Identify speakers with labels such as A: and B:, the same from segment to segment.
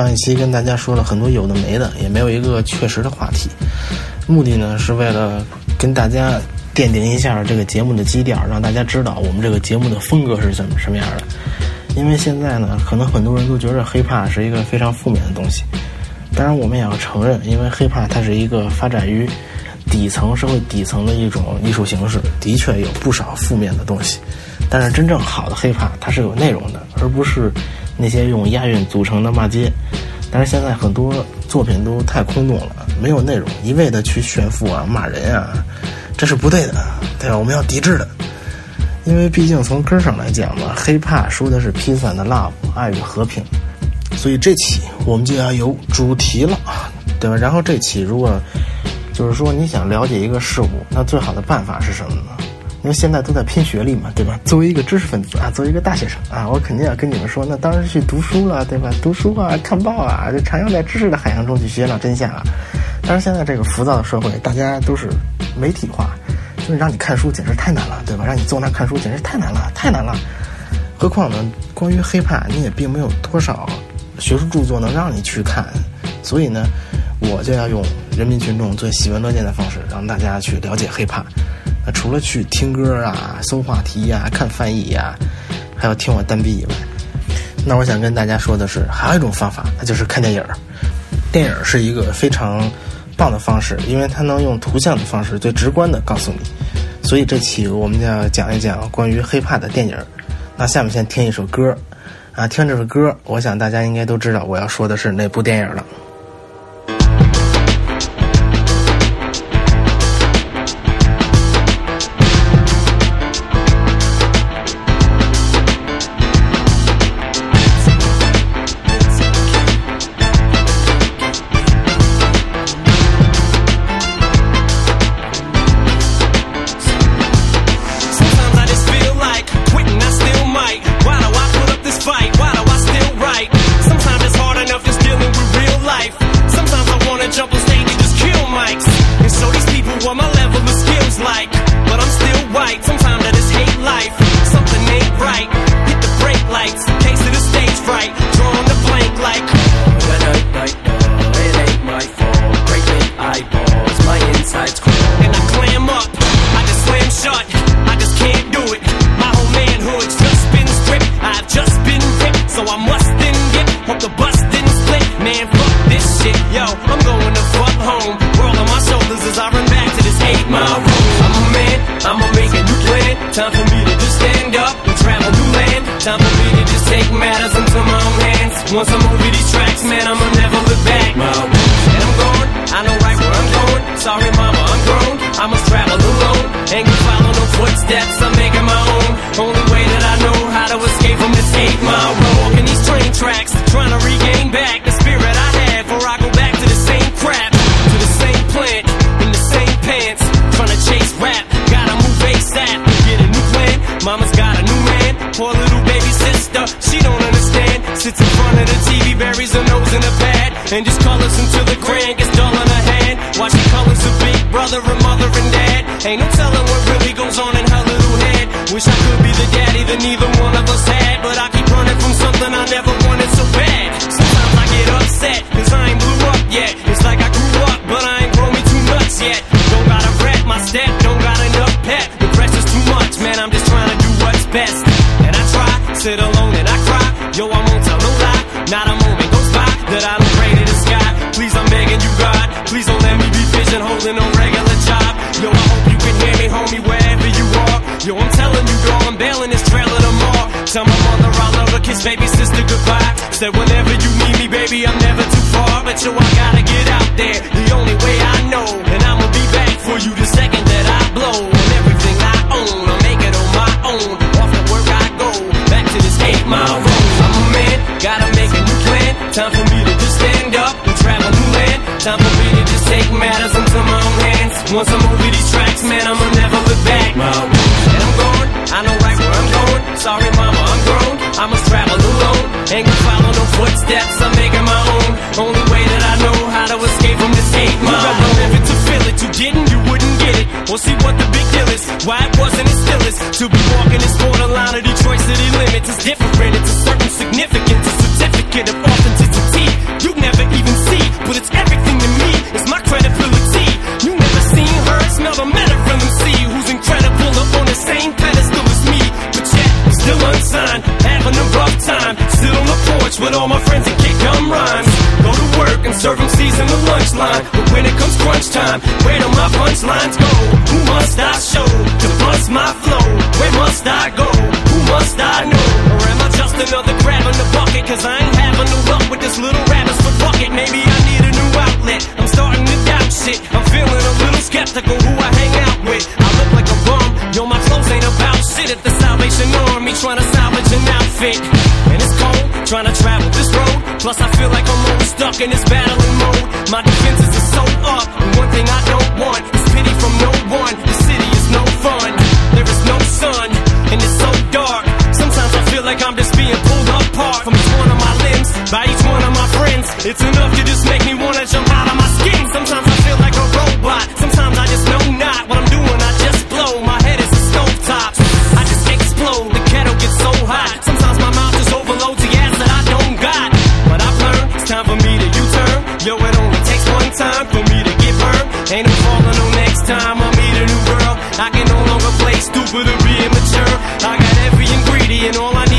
A: 上一期跟大家说了很多有的没的，也没有一个确实的话题。目的呢是为了跟大家奠定一下这个节目的基调，让大家知道我们这个节目的风格是怎么什么样的。因为现在呢，可能很多人都觉得 hiphop 是一个非常负面的东西。当然，我们也要承认，因为 hiphop 它是一个发展于底层社会底层的一种艺术形式，的确有不少负面的东西。但是真正好的 hiphop 它是有内容的，而不是那些用押韵组成的骂街。但是现在很多作品都太空洞了，没有内容，一味的去炫富啊、骂人啊，这是不对的，对吧？我们要抵制的。因为毕竟从根上来讲嘛，hiphop 说的是 peace and love 爱与和平，所以这期我们就要有主题了，对吧？然后这期如果就是说你想了解一个事物，那最好的办法是什么呢？因为现在都在拼学历嘛，对吧？作为一个知识分子啊，作为一个大学生啊，我肯定要跟你们说，那当然是去读书了，对吧？读书啊，看报啊，就徜徉在知识的海洋中去寻找真相啊。但是现在这个浮躁的社会，大家都是媒体化，就是让你看书简直太难了，对吧？让你坐那看书简直太难了，太难了。何况呢，关于黑怕你也并没有多少学术著作能让你去看，所以呢，我就要用人民群众最喜闻乐见的方式，让大家去了解黑怕。那除了去听歌啊、搜话题呀、看翻译呀，还要听我单逼以外，那我想跟大家说的是，还有一种方法，那就是看电影儿。电影是一个非常棒的方式，因为它能用图像的方式最直观的告诉你。所以这期我们就要讲一讲关于 hiphop 的电影。那下面先听一首歌，啊，听这首歌，我想大家应该都知道我要说的是哪部电影了。
B: Footsteps, I'm making my own. Only way that I know how to escape from this eight mile road. Walking these train tracks, trying to regain back the spirit I had before I go back to the same crap. To the same plant, in the same pants. Trying to chase rap, gotta move ASAP. Get a new plan, mama's got a new man. Poor little baby sister, she don't understand. Sits in front of the TV, buries her nose in a pad. And just colors until the crayon gets dull in her hand. She colors a big brother and mother and dad. Ain't no telling what really goes on in her little head. Wish I could be the daddy that neither one of us had. But I keep running from something I never wanted so bad. Sometimes I get upset, cause I ain't blew up yet. It's like I grew up, but I ain't grown me too nuts yet. Don't gotta rap my step, don't got enough pep. The pressure's too much, man, I'm just trying to do what's best. And I try, sit alone and I cry. Yo, I that I don't pray to the sky. Please, I'm begging you, God. Please don't let me be pigeonholed in no regular job. Yo, I hope you can hear me, homie, wherever you are. Yo, I'm telling you, girl, I'm bailing this trailer tomorrow. Tell my mother I love her, kiss baby sister goodbye. Said whenever you need me, baby, I'm never too far. But yo, I gotta get out there, the only way I know. And I'ma be back for you the second that I blow. And everything I own, I'll make it on my own. Off the to this eight mile road. I'm a man, gotta make a new plan. Time for me to just stand up and travel new land. Time for me to just take matters into my own hands. Once I'm over these tracks, man, I'ma never look back.
C: My
B: I know right where I'm going. Sorry, mama, I'm grown. I must travel alone. Ain't gonna follow no footsteps. I'm making my own. Only way that I know how to escape from this hate. Mama, alone. If it's a feeling you didn't, you wouldn't get it. We'll see what the big deal is. Why it wasn't, it still is. To be walking this borderline of Detroit city limits is different. It's a certain significance, a certificate of authenticity. You never even see, but it's everything to me. It's my credit credibility smell the metal from them see who's incredible up on the same pedestal as me. But yet, I'm still unsigned, having a rough time. Sit on the porch with all my friends and kick gum rhymes. Go to work and serve them the lunch line. But when it comes crunch time, where do my punchlines go? Who must I show to bust my flow? Where must I go? Who must I know? Just another crab in the bucket? Cause I ain't having no luck with this little rabbit, so fuck it. Maybe I need a new outlet. I'm starting to doubt shit. I'm feeling a little skeptical who I hang out with. I look like a bum. Yo, my clothes ain't about shit at the Salvation Army trying to salvage an outfit. And it's cold trying to travel this road. Plus, I feel like I'm always stuck in this battling mode. My defenses are so up. And one thing I don't want is pity from no one. The city is no fun. There is no sun. Feel like I'm just being pulled apart from each one of my limbs by each one of my friends. It's enough to just make me wanna jump out of my skin. Sometimes I feel like a robot. Sometimes I just know not what I'm doing. I just blow. My head is a stovetop. I just explode. The kettle gets so hot. Sometimes my mouth just overloads the gas that I don't got. But I've learned it's time for me to U-turn. Yo, it only takes one time for me to get burned. Ain't no falling no next time I meet a new girl. I can no longer play stupid or be immature. I got every ingredient, all I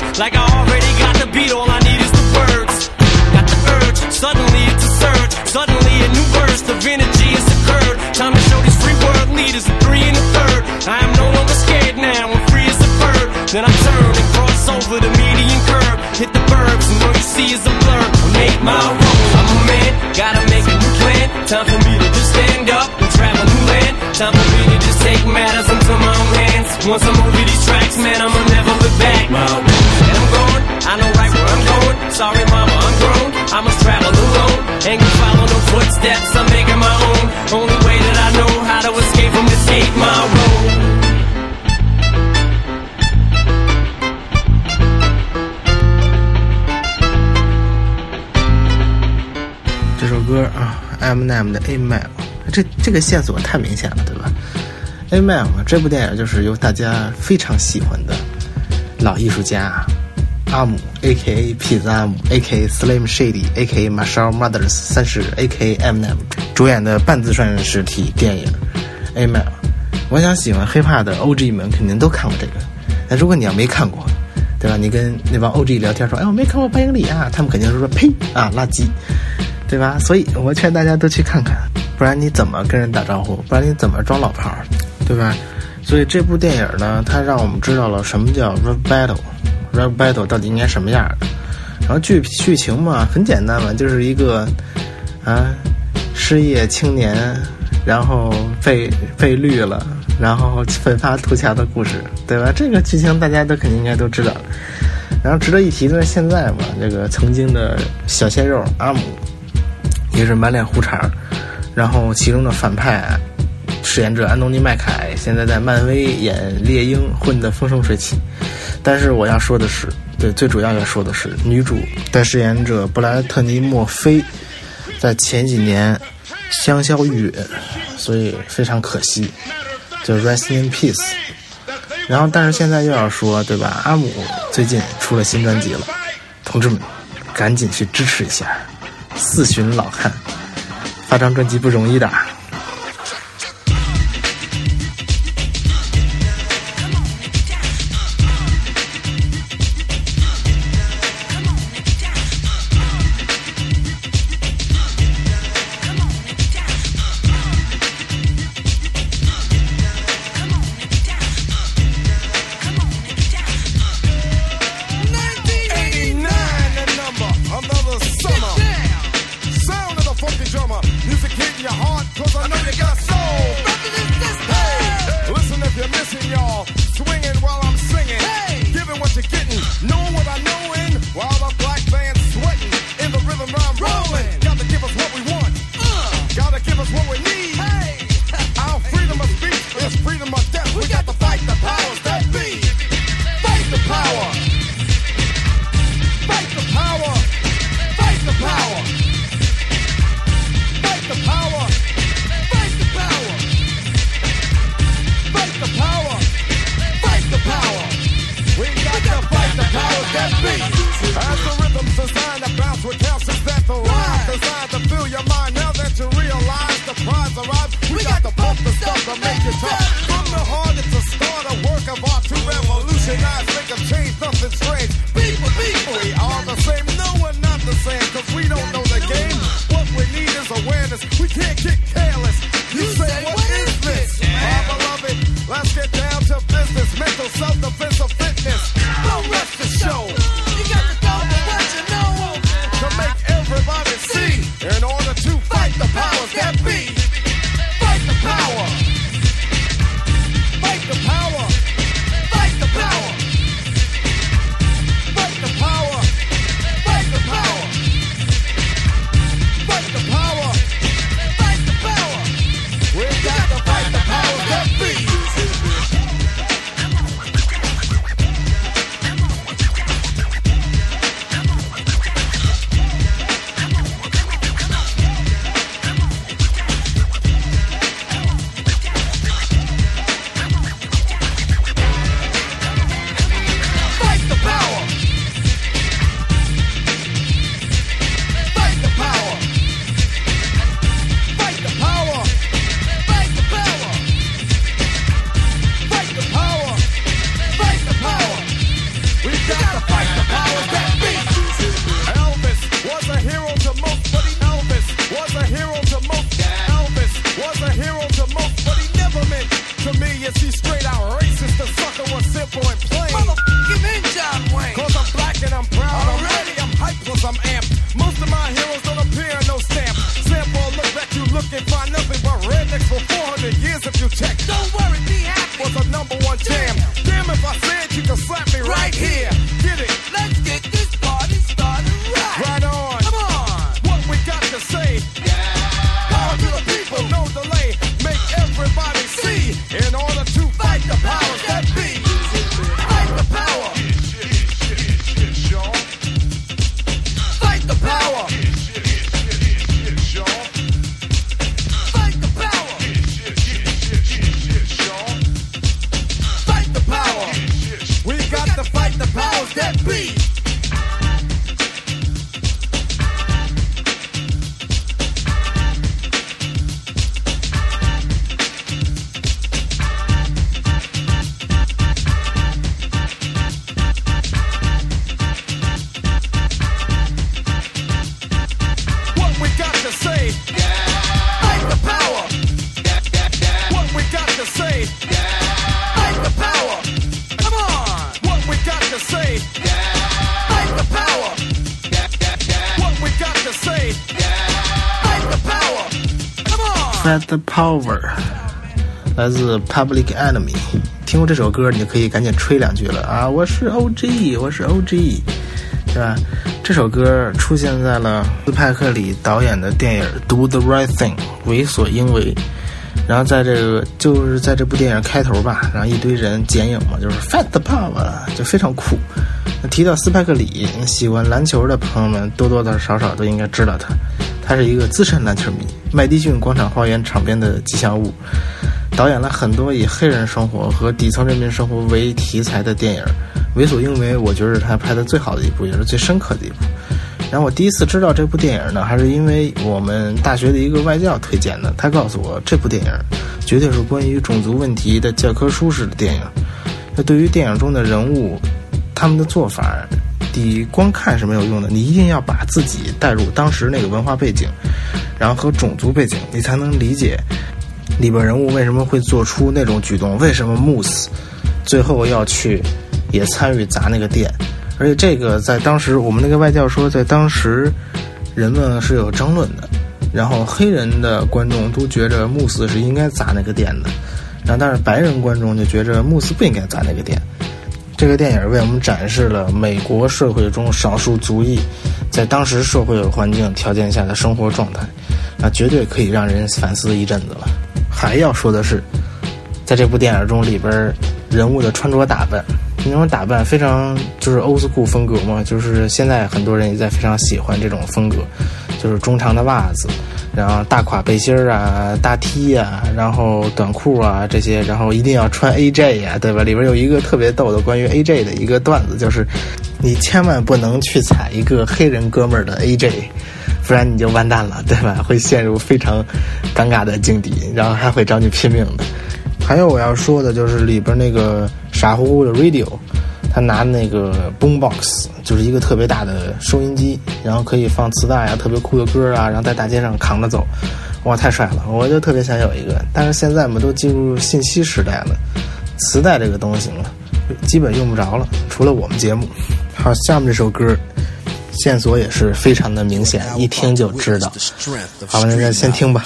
B: courage. Like I already got the beat, all I need is the words. Got the urge, suddenly it's a surge. Suddenly a new burst of energy has occurred. Time to show these free world leaders a three and a third. I am no longer scared now, I'm free as a bird. Then I turn and cross over the median curve. Hit the burbs, and all you see is a blur. I Make my road, I'm a man, gotta make a new plan. Time for me to just stand up and travel new land. Time for me to just take matters into my own hands. Once I'm over these tracks, man, I'ma never look back. My I know right where I'm going. Sorry, mama, I'm grown. I must travel alone. Ain't gonna follow no footsteps, I'm making my own. Only way that I know how to escape from this hate, my road.
A: 这首歌啊，Eminem 的《A Man》，这这个线索太明显了，对吧？《A Man》这部电影就是由大家非常喜欢的老艺术家阿姆 （A.K.A. 痞子阿姆 ），A.K.A. Slim Shady A.K.A. Marshall Mathers 三世 A.K.A. Eminem 主演的半自传实体电影《A Man》。我想喜欢 hiphop 的 OG 们肯定都看过这个，那如果你要没看过，对吧？你跟那帮 OG 聊天说：“哎，我没看过《八英里》啊！”他们肯定是说：“呸啊，垃圾。”对吧？所以我劝大家都去看看，不然你怎么跟人打招呼？不然你怎么装老炮儿？对吧？所以这部电影呢，它让我们知道了什么叫 rap battle，rap battle 到底应该什么样的。然后剧剧情嘛，很简单嘛，就是一个啊失业青年，然后被被绿了，然后奋发图强的故事，对吧？这个剧情大家都肯定应该都知道。然后值得一提的是，现在嘛，这个曾经的小鲜肉阿姆。也是满脸胡茬，然后其中的反派饰演者安东尼麦凯现在在漫威演猎鹰混得风生水起，但是我要说的是，对，最主要要说的是女主的饰演者布莱特尼墨菲在前几年香消玉殒，所以非常可惜，就 rest in peace。然后，但是现在又要说，对吧？阿姆最近出了新专辑了，同志们，赶紧去支持一下。四旬老汉发张专辑不容易的。
D: Fat the
A: Power，来自 Public Enemy。听过这首歌，你就可以赶紧吹两句了啊！我是 OG，我是 OG，是吧？这首歌出现在了斯派克里导演的电影《Do the Right Thing》为所应为。然后在这个就是在这部电影开头吧，然后一堆人剪影嘛，就是 Fat Power，就非常酷。提到斯派克里，喜欢篮球的朋友们多多少少都应该知道他。他是一个资深篮球迷，麦迪逊广场花园场边的吉祥物，导演了很多以黑人生活和底层人民生活为题材的电影。为所应为，我觉得是他拍的最好的一部，也是最深刻的一部。然后我第一次知道这部电影呢，还是因为我们大学的一个外教推荐的。他告诉我，这部电影绝对是关于种族问题的教科书式的电影。那对于电影中的人物，他们的做法，你光看是没有用的，你一定要把自己带入当时那个文化背景，然后和种族背景，你才能理解里边人物为什么会做出那种举动，为什么穆斯最后要去也参与砸那个店，而且这个在当时我们那个外教说，在当时人们是有争论的，然后黑人的观众都觉着穆斯是应该砸那个店。的，然后但是白人观众就觉着穆斯不应该砸那个店。这个电影为我们展示了美国社会中少数族裔在当时社会环境条件下的生活状态，那，绝对可以让人反思一阵子了。还要说的是，在这部电影中里边人物的穿着打扮，那种打扮非常就是 old school 风格嘛，就是现在很多人也在非常喜欢这种风格，就是中长的袜子。然后大垮背心儿啊，大 T 呀，然后短裤啊这些，然后一定要穿 AJ 呀，对吧？里边有一个特别逗的关于 AJ 的一个段子，就是你千万不能去踩一个黑人哥们儿的 AJ，不然你就完蛋了，对吧？会陷入非常尴尬的境地，然后还会找你拼命的。还有我要说的就是里边那个傻乎乎的 Radio。他拿那个 boombox，就是一个特别大的收音机，然后可以放磁带啊，特别酷的歌啊，然后在大街上扛着走，哇，太帅了！我就特别想有一个。但是现在我们都进入信息时代了，磁带这个东西嘛，基本用不着了，除了我们节目。好，下面这首歌线索也是非常的明显，一听就知道。好，那咱先听吧。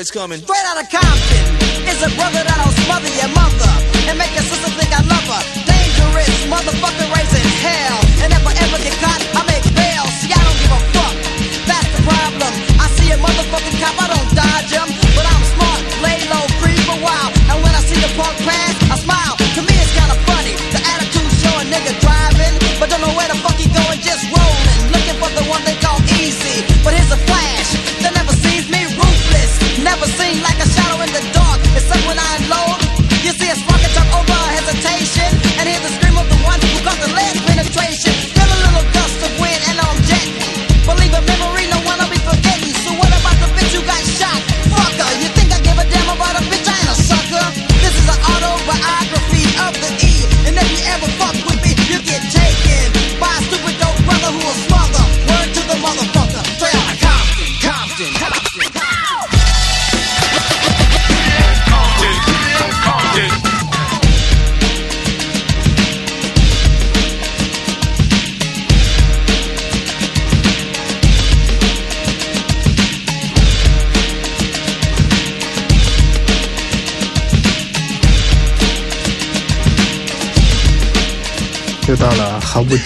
E: it's
A: coming.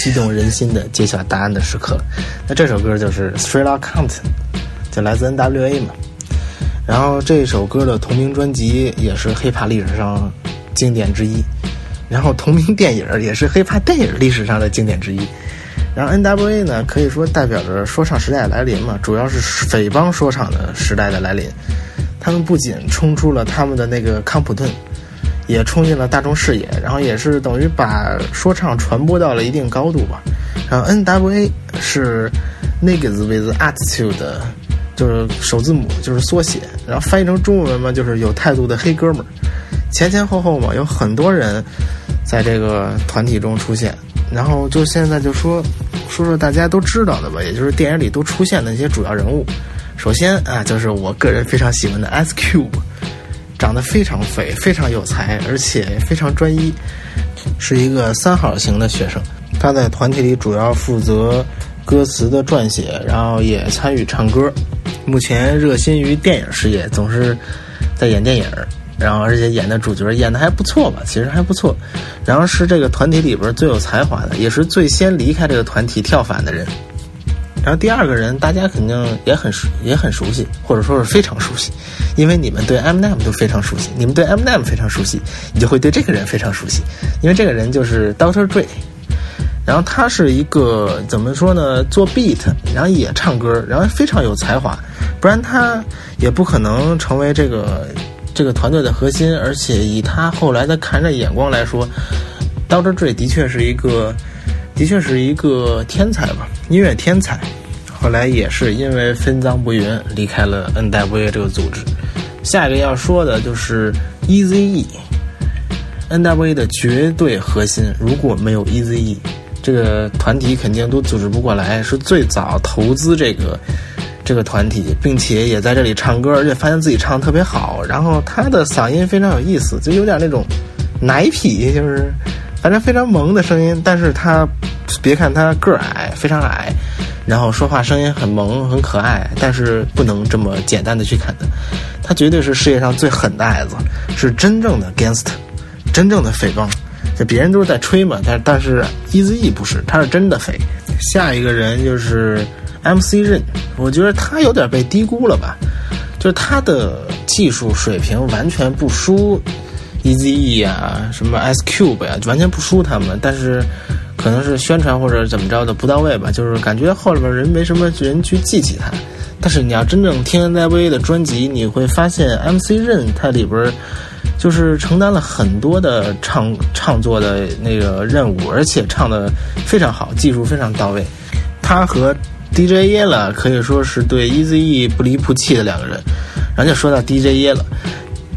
A: 激动人心的揭晓答案的时刻。那这首歌就是《Straight Out Compton》，就来自 N.W.A 嘛。然后这首歌的同名专辑也是 hiphop 历史上经典之一，然后同名电影也是 hiphop 电影历史上的经典之一。然后 N.W.A 呢，可以说代表着说唱时代的来临嘛，主要是匪帮说唱的时代的来临。他们不仅冲出了他们的那个康普顿，也冲进了大众视野，然后也是等于把说唱传播到了一定高度吧。然后 N.W.A 是 Niggas with Attitude 的，就是首字母就是缩写，然后翻译成中文嘛，就是有态度的黑哥们儿。前前后后嘛，有很多人在这个团体中出现。然后就现在就说说说大家都知道的吧，也就是电影里都出现的一些主要人物。首先啊，就是我个人非常喜欢的 S Cube。长得非常肥，非常有才，而且非常专一，是一个三好型的学生。他在团体里主要负责歌词的撰写，然后也参与唱歌。目前热心于电影事业，总是在演电影，然后而且演的主角演的还不错吧，其实还不错。然后是这个团体里边最有才华的，也是最先离开这个团体跳反的人。然后第二个人，大家肯定也很熟，也很熟悉，或者说是非常熟悉，因为你们对 Mnet 都非常熟悉，你们对 Mnet 非常熟悉，你就会对这个人非常熟悉，因为这个人就是 Doctor Dre。然后他是一个怎么说呢？做 beat，然后也唱歌，然后非常有才华，不然他也不可能成为这个这个团队的核心。而且以他后来的看人眼光来说，Doctor Dre 的确是一个。的确是一个天才吧，音乐天才。后来也是因为分赃不匀离开了 N.W.A 这个组织。下一个要说的就是 E.Z.E，N.W.A 的绝对核心。如果没有 E.Z.E 这个团体肯定都组织不过来。是最早投资这个这个团体，并且也在这里唱歌，而且发现自己唱得特别好。然后他的嗓音非常有意思，就有点那种奶痞，就是。反正非常萌的声音，但是他别看他个儿矮，非常矮，然后说话声音很萌很可爱，但是不能这么简单的去看他，他绝对是世界上最狠的矮子，是真正的 gangster，真正的匪帮。就别人都是在吹嘛，但但是 Eazy 不是，他是真的匪。下一个人就是 MC 任，我觉得他有点被低估了吧，就是他的技术水平完全不输。E.Z.E 呀，什么 S Cube 呀，完全不输他们，但是可能是宣传或者怎么着的不到位吧，就是感觉后边人没什么人去记起他。但是你要真正听 N.W.A 的专辑，你会发现 MC 任他里边就是承担了很多的唱唱作的那个任务，而且唱的非常好，技术非常到位。他和 DJ 耶了可以说是对 E.Z.E. 不离不弃的两个人。然后就说到 DJ 耶了。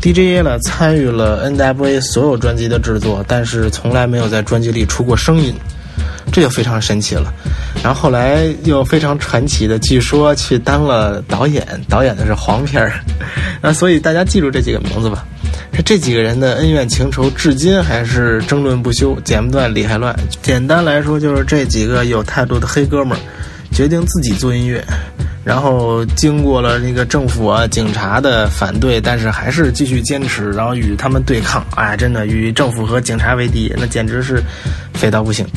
A: D J A 了参与了 N.W.A 所有专辑的制作，但是从来没有在专辑里出过声音。这就非常神奇了。然后后来又非常传奇的，据说去当了导演，导演的是黄片儿。那所以大家记住这几个名字吧。这几个人的恩怨情仇，至今还是争论不休，剪不断理还乱。简单来说，就是这几个有态度的黑哥们儿决定自己做音乐。然后经过了那个政府啊、警察的反对，但是还是继续坚持，然后与他们对抗。哎，真的与政府和警察为敌，那简直是匪到不行。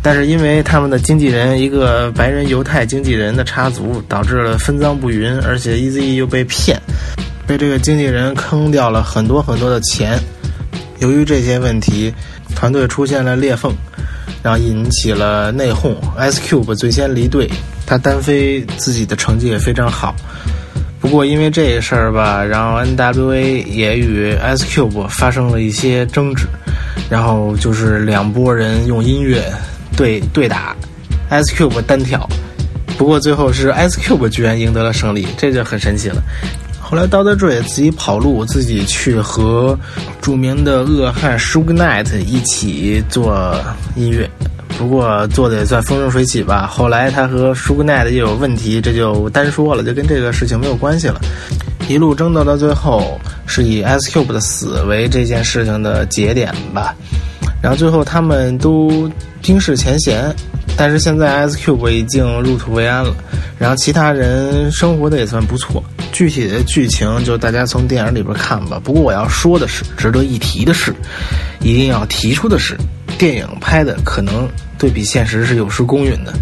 A: 但是因为他们的经纪人一个白人犹太经纪人的插足，导致了分赃不匀，而且 E.Z. 又被骗，被这个经纪人坑掉了很多很多的钱。由于这些问题，团队出现了裂缝，然后引起了内讧。S Cube 最先离队。他单飞自己的成绩也非常好，不过因为这事儿吧，然后 N.W.A 也与 Ice Cube 发生了一些争执，然后就是两拨人用音乐对对打，Ice Cube 单挑，不过最后是 Ice Cube 居然赢得了胜利，这就很神奇了。后来 Dr. Dre 自己跑路，自己去和著名的恶汉 Suge Knight 一起做音乐。不过做的也算风生水起吧。后来他和舒格奈的又有问题，这就单说了，就跟这个事情没有关系了。一路争斗到最后，是以 S Cube 的死为这件事情的节点吧。然后最后他们都冰释前嫌，但是现在 S Cube 已经入土为安了，然后其他人生活的也算不错。具体的剧情就大家从电影里边看吧。不过我要说的是，值得一提的是，一定要提出的是，电影拍的可能。对比现实是有失公允的，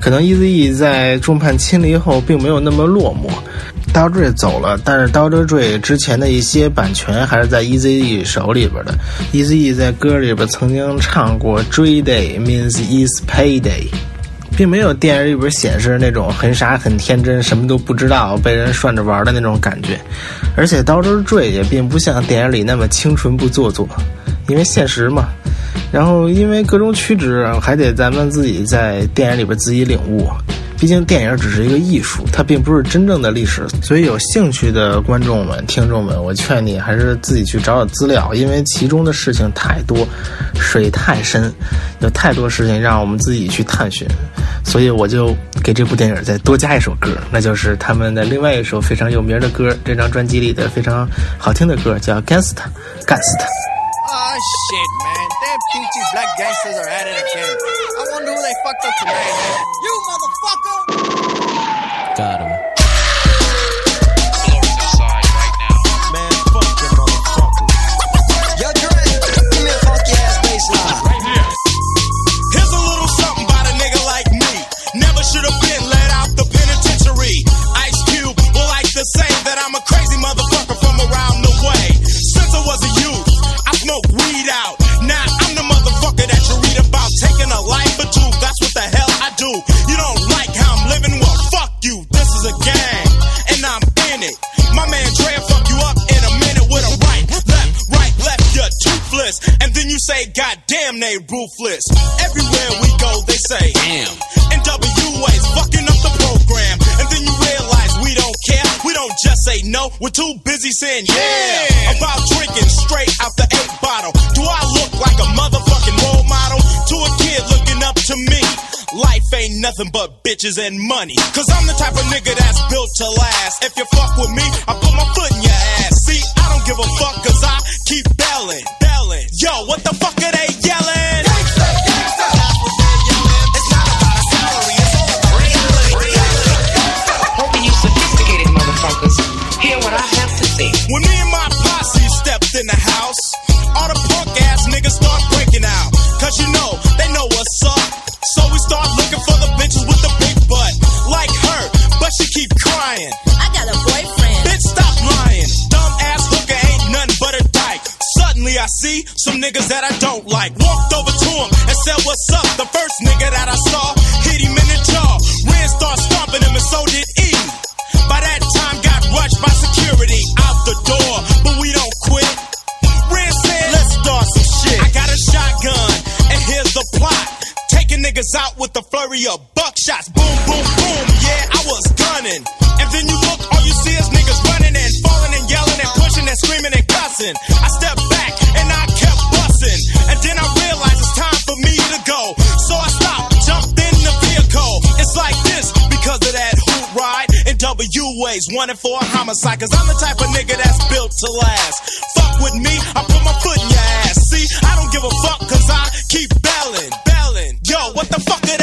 A: 可能 E.Z.E 在众叛亲离后并没有那么落寞。Dr. Dre 走了，但是 Dr. Dre 之前的一些版权还是在 E.Z.E 手里边的。E.Z.E 在歌里边曾经唱过 “Dre Day means is payday”，并没有电影里边显示那种很傻很天真、什么都不知道、被人涮着玩的那种感觉。而且 Dr. Dre 也并不像电影里那么清纯不做作，因为现实嘛。然后，因为各种曲直，还得咱们自己在电影里边自己领悟。毕竟电影只是一个艺术，它并不是真正的历史。所以，有兴趣的观众们、听众们，我劝你还是自己去找找资料，因为其中的事情太多，水太深，有太多事情让我们自己去探寻。所以，我就给这部电影再多加一首歌，那就是他们的另外一首非常有名的歌，这张专辑里的非常好听的歌，叫《Gangsta》，干死他。
D: Oh shit, man. Damn peachy black gangsters are at it again. I wonder who they fucked up tonight, man. You motherfucker! They ruthless. Everywhere we go, they say, damn. NWA's fucking up the program, and then you realize we don't care. We don't just say no, we're too busy saying yeah. About drinking straight out the eight bottle. Do I look like a motherfucking role model to a kid looking up to me? Life ain't nothing but bitches and money. Cause I'm the type of nigga that's built to last. If you fuck with me, I put my foot in your ass. See, I don't give a fuck cause I keep belling, belling. Yo, what the fuck are they yelling?
F: I
D: see some niggas that I don't like. Walked over to him and said, What's up? The first nigga that I saw hit him in the jaw. Ren started stomping him and so did E. By that time, got rushed by security out the door, but we don't quit. Ren said, Let's start some shit. I got a shotgun, and here's the plot. Taking niggas out with the flurry of buckshots. Boom, boom, boom. W ways, wanted for a homicide. Cause I'm the type of nigga that's built to last. Fuck with me, I put my foot in your ass. See, I don't give a fuck cause I keep belling, belling. Yo, what the fuck are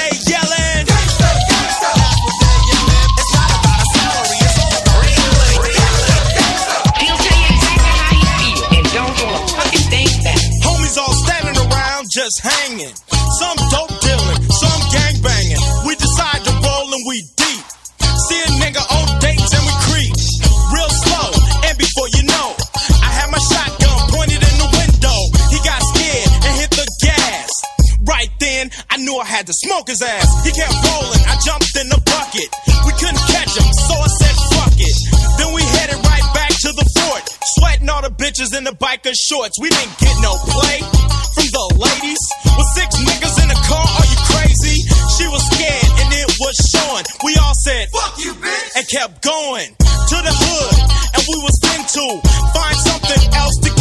D: to smoke his ass. He kept rolling, I jumped in the bucket. We couldn't catch him, so I said fuck it. Then we headed right back to the fort. Sweating all the bitches in the biker shorts. We didn't get no play from the ladies. With six niggas in the car, are you crazy? She was scared and it was showing. We all said, fuck you, bitch, and kept going to the hood. And we was into find something else to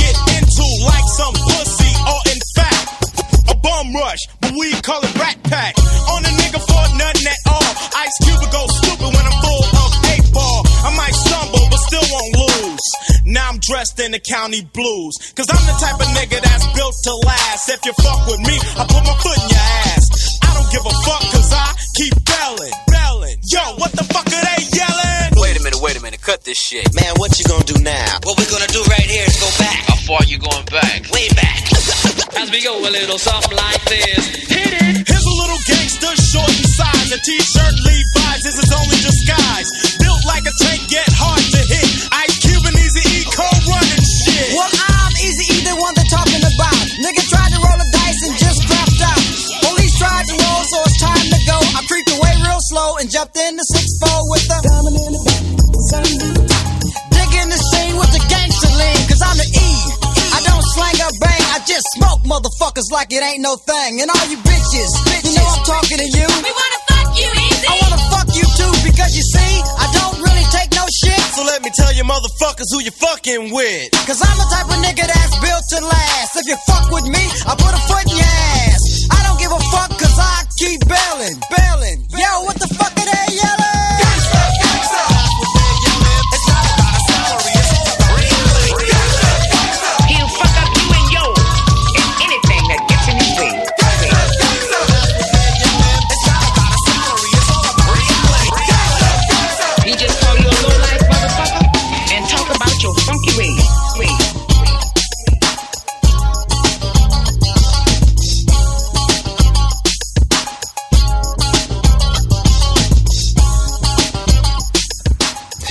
D: bum rush, but we call it rat pack. On a nigga for nothing at all. Ice Cube would go stupid when I'm full of eight ball. I might stumble, but still won't lose. Now I'm dressed in the county blues. Cause I'm the type of nigga that's built to last. If you fuck with me, I put my foot in your ass. I don't give a fuck cause I keep belling, belling. Yo, what the fuck are they yelling?
G: Wait a minute, wait a minute. Cut this shit.
H: Man, what you gonna do now?
C: What we're gonna do right here is go back,
G: How far you going back?
C: way back. As we go a little something like this. Hit it.
D: Here's a little gangster, short in size. A t-shirt Levi's is his only disguise. Built like a tank, yet hard to hit. Ice Cube and Easy E cold running shit.
E: Well, I'm Easy E, the one they're talking about. Nigga tried to roll a dice and just crapped out. Police tried to roll, so it's time to go. I creeped away real slow and jumped in the 6-4 with the diamond just smoke motherfuckers like it ain't no thing. And all you bitches, bitches. you know I'm talking to you.
I: We wanna fuck you, Easy.
E: I wanna fuck you too, because you see, I don't really take no shit.
D: So let me tell you motherfuckers who you fucking with.
E: Cause I'm the type of nigga that's built to last. If you fuck with me, I put a foot in your ass. I don't give a fuck cause I keep bailing, bailing. Yo, what the fuck are they yelling?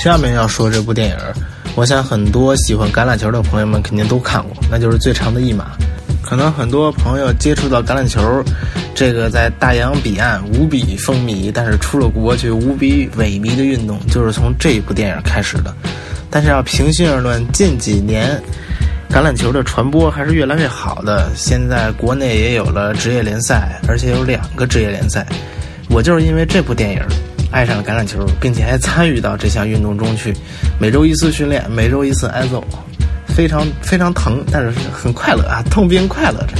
A: 下面要说这部电影，我想很多喜欢橄榄球的朋友们肯定都看过，那就是《最长的一码》。可能很多朋友接触到橄榄球，这个在大洋彼岸无比风靡，但是出了国却无比萎靡的运动，就是从这一部电影开始的。但是要平心而论，近几年橄榄球的传播还是越来越好的。现在国内也有了职业联赛，而且有两个职业联赛。我就是因为这部电影爱上了橄榄球，并且还参与到这项运动中去。每周一次训练，每周一次挨揍，非常非常疼，但是很快乐啊，痛并快乐着。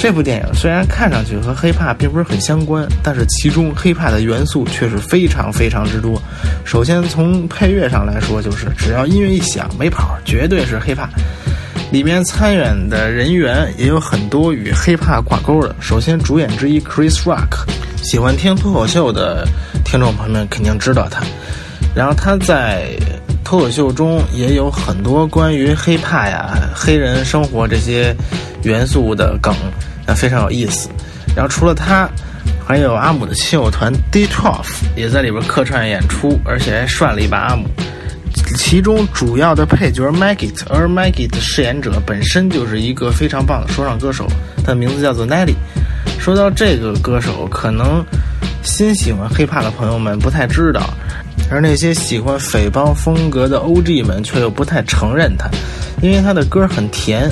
A: 这部电影虽然看上去和黑怕并不是很相关，但是其中黑怕的元素却是非常非常之多。首先从配乐上来说，就是只要音乐一响，没跑，绝对是黑怕。里面参演的人员也有很多与黑怕挂钩的。首先，主演之一 Chris Rock，喜欢听脱口秀的听众朋友们肯定知道他。然后他在脱口秀中也有很多关于黑怕呀、黑人生活这些元素的梗，那，非常有意思。然后除了他，还有阿姆的亲友团 D Twelve 也在里边客串演出，而且还涮了一把阿姆。其中主要的配角 Maggot，而 Maggot 的饰演者本身就是一个非常棒的说唱歌手，他的名字叫做 Nelly。说到这个歌手，可能新喜欢 hiphop 的朋友们不太知道，而那些喜欢匪帮风格的 OG 们却又不太承认他，因为他的歌很甜。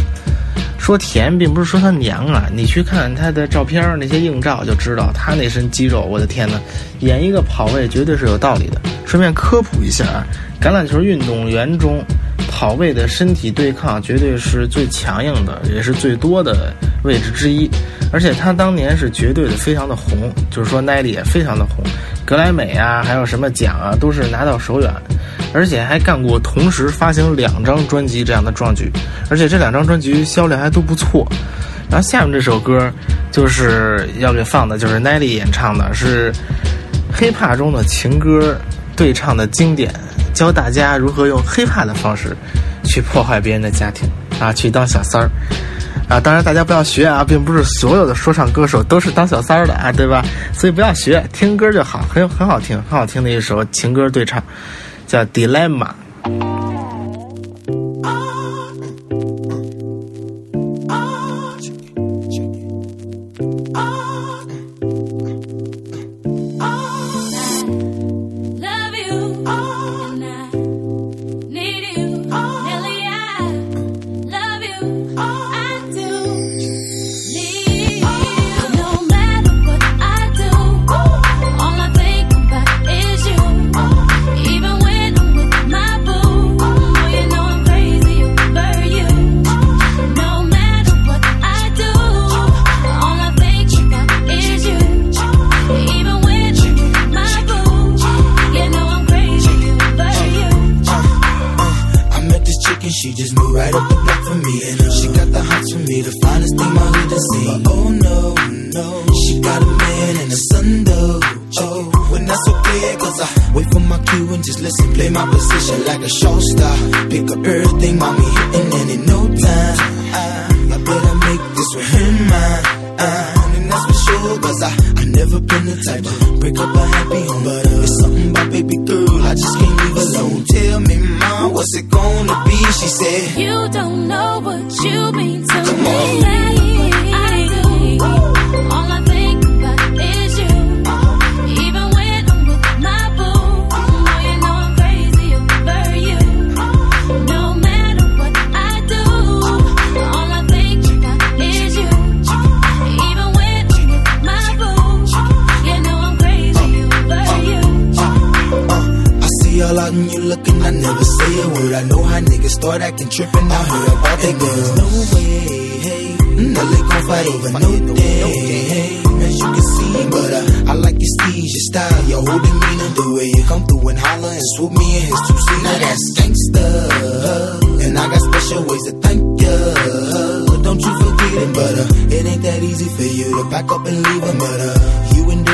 A: 说甜，并不是说他娘啊，你去看他的照片，那些硬照就知道他那身肌肉，我的天呐，演一个跑位绝对是有道理的。顺便科普一下啊，橄榄球运动员中，跑位的身体对抗绝对是最强硬的，也是最多的位置之一。而且他当年是绝对的非常的红，就是说奈利也非常的红，格莱美啊，还有什么奖啊，都是拿到手软，而且还干过同时发行两张专辑这样的壮举，而且这两张专辑销量还都不错。然后下面这首歌就是要给放的，就是奈利演唱的，是 hiphop 中的情歌对唱的经典，教大家如何用 hiphop 的方式去破坏别人的家庭啊，去当小三儿。啊，当然大家不要学啊，并不是所有的说唱歌手都是当小三儿的啊，对吧？所以不要学，听歌就好，很很好听，很好听的一首情歌对唱，叫《Dilemma》。
H: All
I: out and you looking, I never say a word. I know how niggas start acting tripping out here about they girls. No way, hey, no they gon' fight over no day, hey, as you can see. But uh, I like your steez, your style, your whole demeanor, the way you come through and holler and swoop me in his two seat. Now that's gangsta, and I got special ways to thank ya. But don't you forget it, but uh, it ain't that easy for you to back up and leave him. But uh, you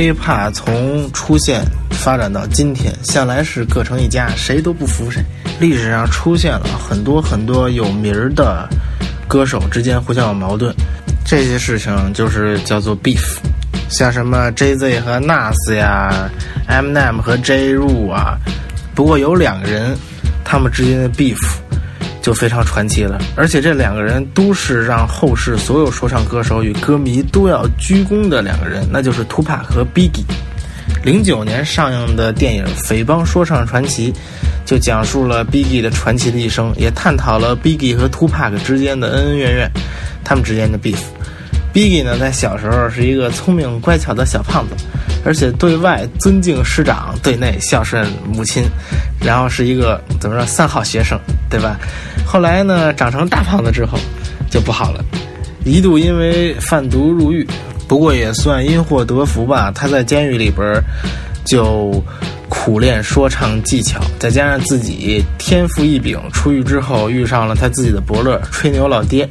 A: Hiphop 从出现发展到今天，向来是各成一家，谁都不服谁。历史上出现了很多很多有名儿的歌手之间互相有矛盾，这些事情就是叫做 beef。像什么 Jay Z 和 Nas 呀，M-Net 和 J. r u 啊，不过有两个人，他们之间的 beef 就非常传奇了，而且这两个人都是让后世所有说唱歌手与歌迷都要鞠躬的两个人，那就是 Tupac 和 Biggie。零九年上映的电影《匪帮说唱传奇》就讲述了 Biggie 的传奇的一生，也探讨了 Biggie 和 Tupac 之间的恩恩怨怨，他们之间的 beef。Bigi 呢，在小时候是一个聪明乖巧的小胖子，而且对外尊敬师长，对内孝顺母亲，然后是一个怎么说三好学生，对吧？后来呢，长成大胖子之后就不好了，一度因为贩毒入狱，不过也算因祸得福吧。他在监狱里边就苦练说唱技巧，再加上自己天赋异禀，出狱之后遇上了他自己的伯乐吹牛老爹。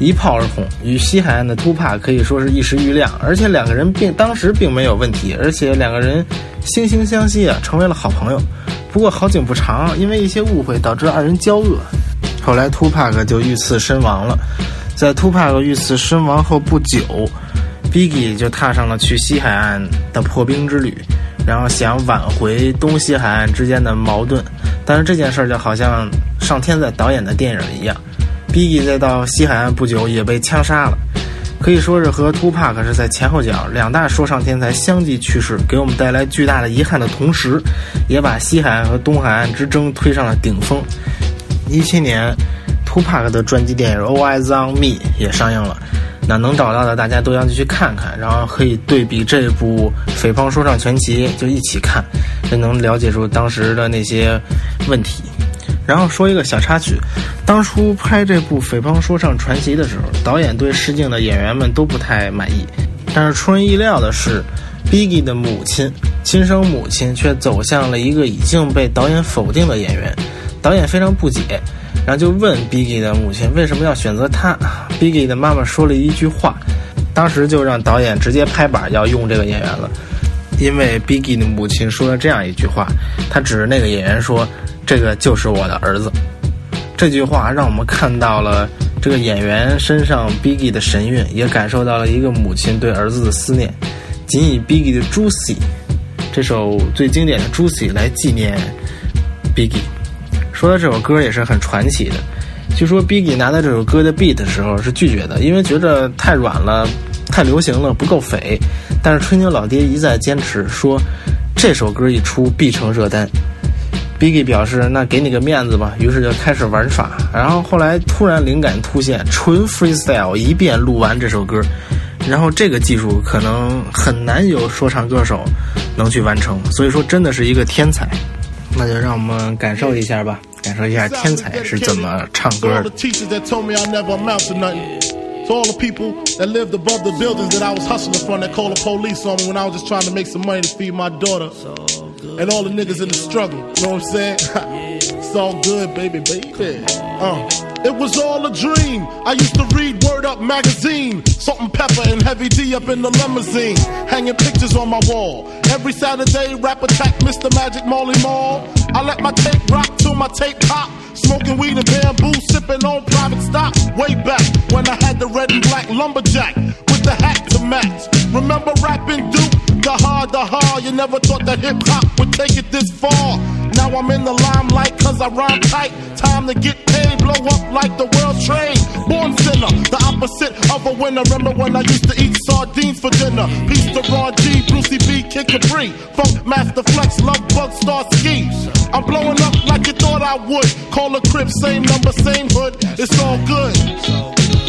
A: 一炮而红，与西海岸的突帕可以说是一时瑜亮，而且两个人并当时并没有问题，而且两个人惺惺相惜啊，成为了好朋友。不过好景不长，因为一些误会导致二人交恶，后来突帕克就遇刺身亡了。在突帕克遇刺身亡后不久，Biggie 就踏上了去西海岸的破冰之旅，然后想挽回东西海岸之间的矛盾。但是这件事儿就好像上天在导演的电影一样。Biggie 在到西海岸不久也被枪杀了，可以说是和 Tupac 是在前后脚两大说唱天才相继去世，给我们带来巨大的遗憾的同时，也把西海岸和东海岸之争推上了顶峰。一七年，Tupac 的传记电影《All Eyes on Me》也上映了，那能找到的大家都要去看看，然后可以对比这部《匪帮说唱全集》，就一起看，就能了解出当时的那些问题。然后说一个小插曲，当初拍这部《匪帮说唱传奇》的时候，导演对试镜的演员们都不太满意。但是出人意料的是，Biggie 的母亲，亲生母亲却走向了一个已经被导演否定的演员。导演非常不解，然后就问 Biggie 的母亲为什么要选择他。Biggie 的妈妈说了一句话，当时就让导演直接拍板要用这个演员了，因为 Biggie 的母亲说了这样一句话，他指着那个演员说。这个就是我的儿子。这句话让我们看到了这个演员身上 Biggie 的神韵，也感受到了一个母亲对儿子的思念。仅以 Biggie 的《Juicy》这首最经典的《Juicy》来纪念 Biggie。说到这首歌也是很传奇的。据说 Biggie 拿到这首歌的 beat 的时候是拒绝的，因为觉得太软了、太流行了，不够匪。但是吹牛老爹一再坚持说，这首歌一出必成热单。Biggie 表示：“那给你个面子吧。”于是就开始玩耍。然后后来突然灵感突现，纯 freestyle 一遍录完这首歌。然后这个技术可能很难有说唱歌手能去完成，所以说真的是一个天才。那就让我们感受一下吧，感受一下天才是怎么唱歌的。
J: To all the people that lived above the buildings that I was hustling from that called the police on me when I was just trying to make some money to feed my daughter. And all the niggas in the struggle, you know what I'm saying? it's all good, baby, baby. Uh. It was all a dream. I used to read Word Up magazine, Salt and Pepper and Heavy D up in the limousine, hanging pictures on my wall. Every Saturday, rap attack Mr. Magic Molly Mall. I let my tape rock till my tape pop. Smoking weed and bamboo, sipping on private stock. Way back when I had the red and black lumberjack the hat to match. Remember rapping Duke? The hard, the hard. You never thought that hip hop would take it this far. Now I'm in the limelight cause I rhyme tight. Time to get paid, blow up like the world trade. Born sinner, the opposite of a winner. Remember when I used to eat sardines for dinner? Peace to Ron G, Brucey B, Kid Capri. Funk Master Flex, Love Bug, Star Ski. I'm blowing up like you thought I would. Call a crib, same number, same hood. It's all good.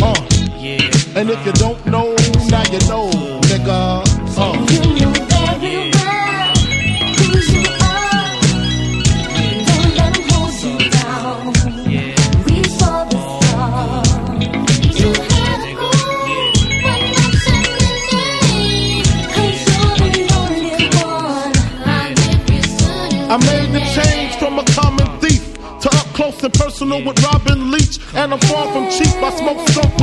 J: Uh. And if you don't know, now you know, nigga. Uh. You. I made the change from a common thief to up close and personal with Robin Leach, and I'm far from cheap. I smoke skunk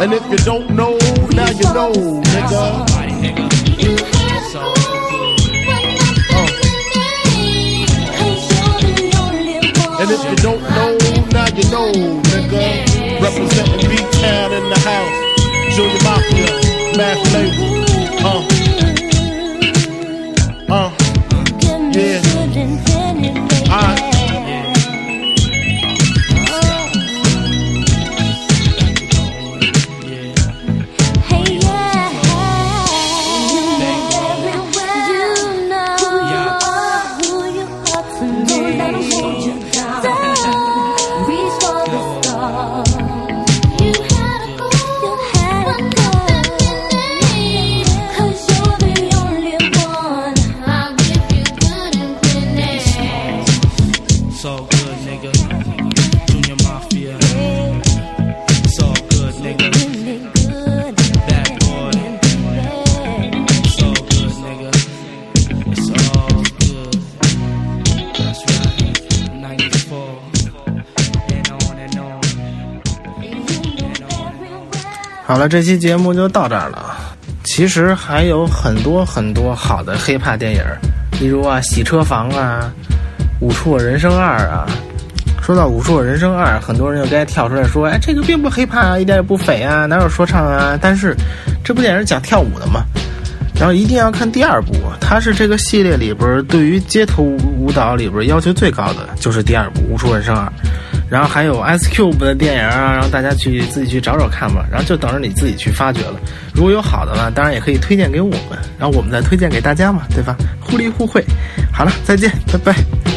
J: And if you don't know, now you know, nigga. And if you don't know, now you know, nigga. Representing B-Town in the house. Junior Mafia, Math Label.
A: 了，这期节目就到这儿了。其实还有很多很多好的黑怕电影儿，例如啊《洗车房》啊，《舞出我人生二》啊。说到《舞出我人生二》，很多人就该跳出来说：“哎，这个并不黑怕啊，一点也不匪啊，哪有说唱啊？”但是这部电影讲跳舞的嘛，然后一定要看第二部，它是这个系列里边对于街头舞蹈里边要求最高的，就是第二部《舞出人生二》。然后还有 S Cube 的电影啊，然后大家去自己去找找看吧。然后就等着你自己去发掘了。如果有好的呢，当然也可以推荐给我们，然后我们再推荐给大家嘛，对吧？互利互惠。好了，再见，拜拜。